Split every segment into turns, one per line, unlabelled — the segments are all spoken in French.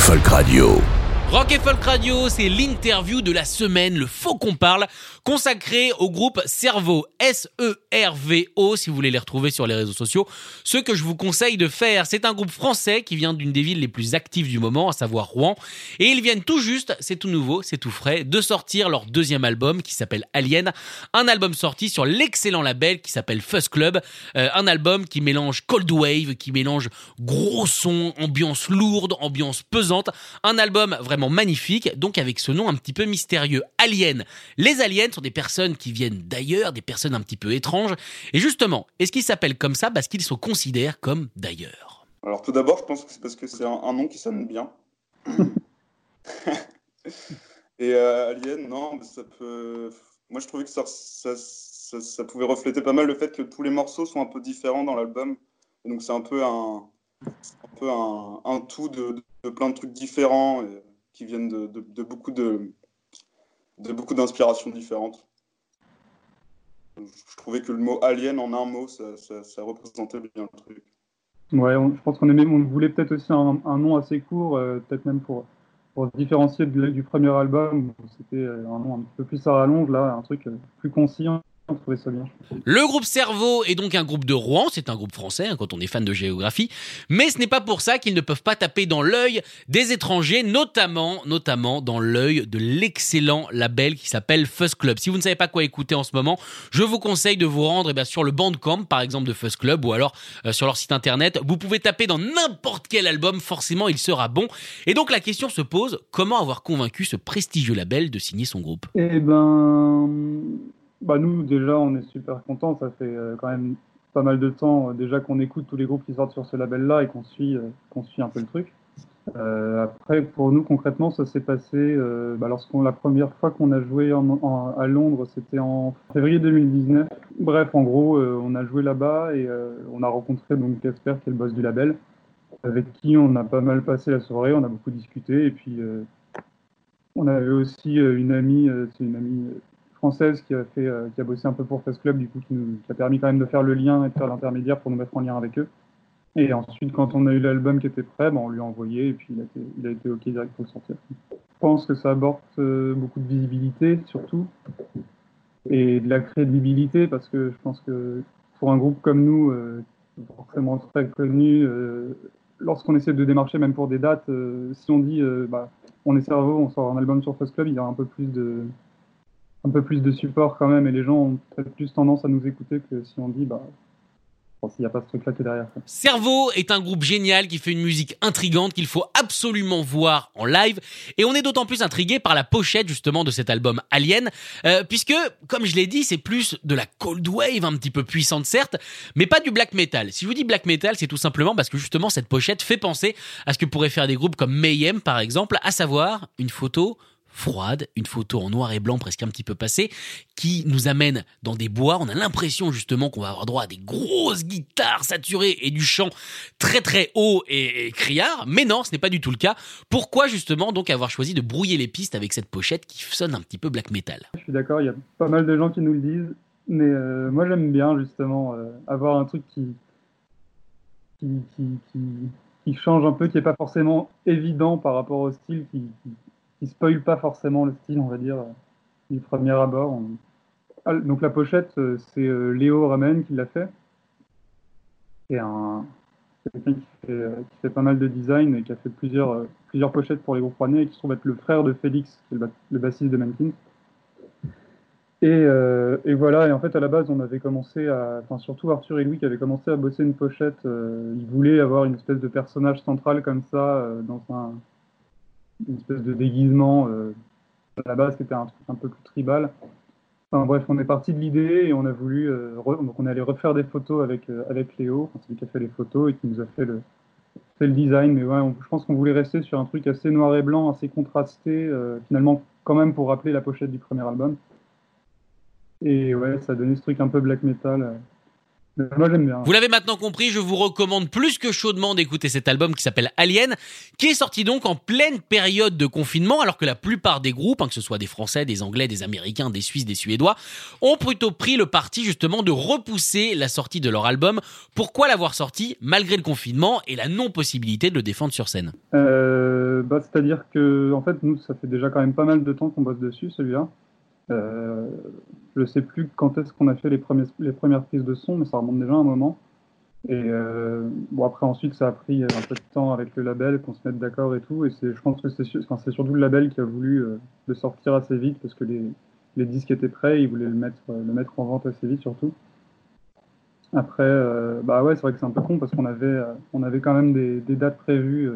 Rock'n'Folk Radio.
Rock et Folk Radio, c'est l'interview de la semaine, le faux qu'on parle, consacré au groupe Cerveau, S-E-R-V-O, si vous voulez les retrouver sur les réseaux sociaux. Ce que je vous conseille de faire, c'est un groupe français qui vient d'une des villes les plus actives du moment, à savoir Rouen. Et ils viennent tout juste, c'est tout nouveau, c'est tout frais, de sortir leur deuxième album qui s'appelle Alien. Un album sorti sur l'excellent label qui s'appelle Fuzz Club. Euh, un album qui mélange Cold Wave, qui mélange gros son, ambiance lourde, ambiance pesante. Un album vraiment magnifique, donc avec ce nom un petit peu mystérieux, Alien. Les aliens sont des personnes qui viennent d'ailleurs, des personnes un petit peu étranges. Et justement, est-ce qu'ils s'appellent comme ça parce qu'ils se considèrent comme d'ailleurs?
Alors tout d'abord, je pense que c'est parce que c'est un, un nom qui sonne bien. Et euh, Alien, non, mais ça peut. Moi, je trouvais que ça, ça, ça- ça pouvait refléter pas mal le fait que tous les morceaux sont un peu différents dans l'album. Et donc, c'est un peu un, un, peu un, un tout de, de- de plein de trucs différents et qui viennent de, beaucoup de, beaucoup d'inspirations différentes. Je trouvais que le mot alien en un mot, ça, représentait bien le truc.
Ouais, je pense qu'on voulait peut-être aussi un, nom assez court, euh, peut-être même pour, se différencier du, premier album, c'était euh, un nom un peu plus à rallonge, là, un truc euh, plus concis, on trouvait ça bien.
Le groupe Cerveau est donc un groupe de Rouen, c'est un groupe français hein, quand on est fan de géographie, mais ce n'est pas pour ça qu'ils ne peuvent pas taper dans l'œil des étrangers, notamment, notamment dans l'œil de l'excellent label qui s'appelle Fuzz Club. Si vous ne savez pas quoi écouter en ce moment, je vous conseille de vous rendre eh bien, sur le Bandcamp, par exemple de Fuzz Club, ou alors euh, sur leur site internet. Vous pouvez taper dans n'importe quel album, forcément il sera bon. Et donc la question se pose, comment avoir convaincu ce prestigieux label de signer son groupe?
Eh ben, bah nous, déjà, on est super contents, ça fait euh, quand même pas mal de temps, euh, déjà qu'on écoute tous les groupes qui sortent sur ce label-là et qu'on suit, euh, qu'on suit un peu le truc. Après, pour nous, concrètement, ça s'est passé euh, bah, lorsqu'on la première fois qu'on a joué à Londres, c'était en février 2019. Bref, en gros, on a joué là-bas et on a rencontré donc Casper, qui est le boss du label, avec qui on a pas mal passé la soirée, on a beaucoup discuté et puis on avait aussi une amie, c'est une amie française qui a fait, euh, qui a bossé un peu pour Fest Club, du coup, qui, a permis quand même de faire le lien et de faire l'intermédiaire pour nous mettre en lien avec eux. Et ensuite, quand on a eu l'album qui était prêt, ben, on lui a envoyé et puis il a été, il a été OK direct pour le sortir. Je pense que ça apporte euh, beaucoup de visibilité, surtout, et de la crédibilité, parce que je pense que pour un groupe comme nous, euh, forcément très connu, euh, lorsqu'on essaie de démarcher, même pour des dates, si on dit bah, on est cerveau, on sort un album sur Fuzz Club, il y a un peu plus de un peu plus de support quand même, et les gens ont peut-être plus tendance à nous écouter que si on dit bah bon, n'y a pas ce truc-là qui est derrière.
Cerveau est un groupe génial qui fait une musique intrigante qu'il faut absolument voir en live et on est d'autant plus intrigué par la pochette justement de cet album Alien euh, puisque comme je l'ai dit c'est plus de la cold wave un petit peu puissante certes mais pas du black metal. Si je vous dis black metal c'est tout simplement parce que justement cette pochette fait penser à ce que pourraient faire des groupes comme Mayhem par exemple à savoir une photo froide, une photo en noir et blanc presque un petit peu passée, qui nous amène dans des bois. On a l'impression justement qu'on va avoir droit à des grosses guitares saturées et du chant très très haut et, criard. Mais non, ce n'est pas du tout le cas. Pourquoi justement donc avoir choisi de brouiller les pistes avec cette pochette qui sonne un petit peu black metal?
Je suis d'accord, il y a pas mal de gens qui nous le disent, mais euh, moi j'aime bien justement euh, avoir un truc qui, qui, qui, qui change un peu, qui n'est pas forcément évident par rapport au style, qui, qui, spoil pas forcément le style, on va dire, euh, du premier abord. Ah, donc la pochette, euh, c'est euh, Léo Ramen qui l'a fait. C'est un quelqu'un qui fait, pas mal de design et qui a fait plusieurs, plusieurs pochettes pour les groupes rouennais et qui se trouve être le frère de Félix, qui est le, ba- le bassiste de Mankin. Et, voilà, et en fait à la base on avait commencé à, enfin surtout Arthur et Louis qui avaient commencé à bosser une pochette, ils voulaient avoir une espèce de personnage central comme ça, dans un, une espèce de déguisement euh, à la base qui était un truc un peu plus tribal. Enfin, bref, on est parti de l'idée et on a voulu, donc on allait refaire des photos avec avec Léo, celui qui a fait les photos et qui nous a fait le fait le design. Mais ouais, je pense qu'on voulait rester sur un truc assez noir et blanc, assez contrasté, finalement quand même pour rappeler la pochette du premier album. Et ouais, ça a donné ce truc un peu black metal. Moi, j'aime bien.
Vous l'avez maintenant compris, je vous recommande plus que chaudement d'écouter cet album qui s'appelle Alien, qui est sorti donc en pleine période de confinement, alors que la plupart des groupes, hein, que ce soit des Français, des Anglais, des Américains, des Suisses, des Suédois, ont plutôt pris le parti justement de repousser la sortie de leur album. Pourquoi l'avoir sorti malgré le confinement et la non-possibilité de le défendre sur scène?
Euh, bah, C'est-à-dire que, en fait, nous, ça fait déjà quand même pas mal de temps qu'on bosse dessus, celui-là. Euh, je sais plus quand est-ce qu'on a fait les, premières prises de son, mais ça remonte déjà un moment. Et euh, bon, après, ensuite, ça a pris un peu de temps avec le label, qu'on se mette d'accord et tout. Et je pense que c'est surtout le label qui a voulu euh, le sortir assez vite parce que les, disques étaient prêts, ils voulaient le mettre, en vente assez vite surtout. Après, bah ouais, c'est vrai que c'est un peu con parce qu'on avait, avait quand même des, dates prévues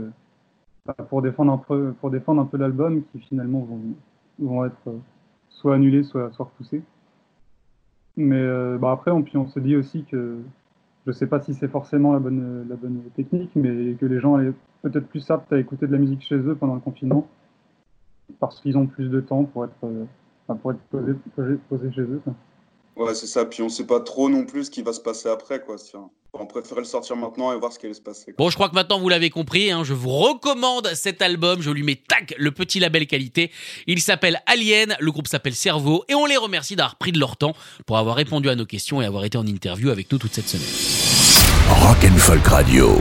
pour défendre un peu, peu l'album qui finalement vont être soit annulé, soit, repoussé. Mais euh, bah après, on, puis se dit aussi que je sais pas si c'est forcément la bonne, technique, mais que les gens allaient peut-être plus aptes à écouter de la musique chez eux pendant le confinement, parce qu'ils ont plus de temps pour être, euh, pour être posés, chez eux.
Ouais, c'est ça. Puis on sait pas trop non plus ce qui va se passer après, quoi. On préférait le sortir maintenant et voir ce qui allait se passer.
Bon, je crois que maintenant vous l'avez compris. Hein, je vous recommande cet album. Je lui mets tac le petit label qualité. Il s'appelle Alien. Le groupe s'appelle Cerveau et on les remercie d'avoir pris de leur temps pour avoir répondu à nos questions et avoir été en interview avec nous toute cette semaine.
Rock and Folk Radio.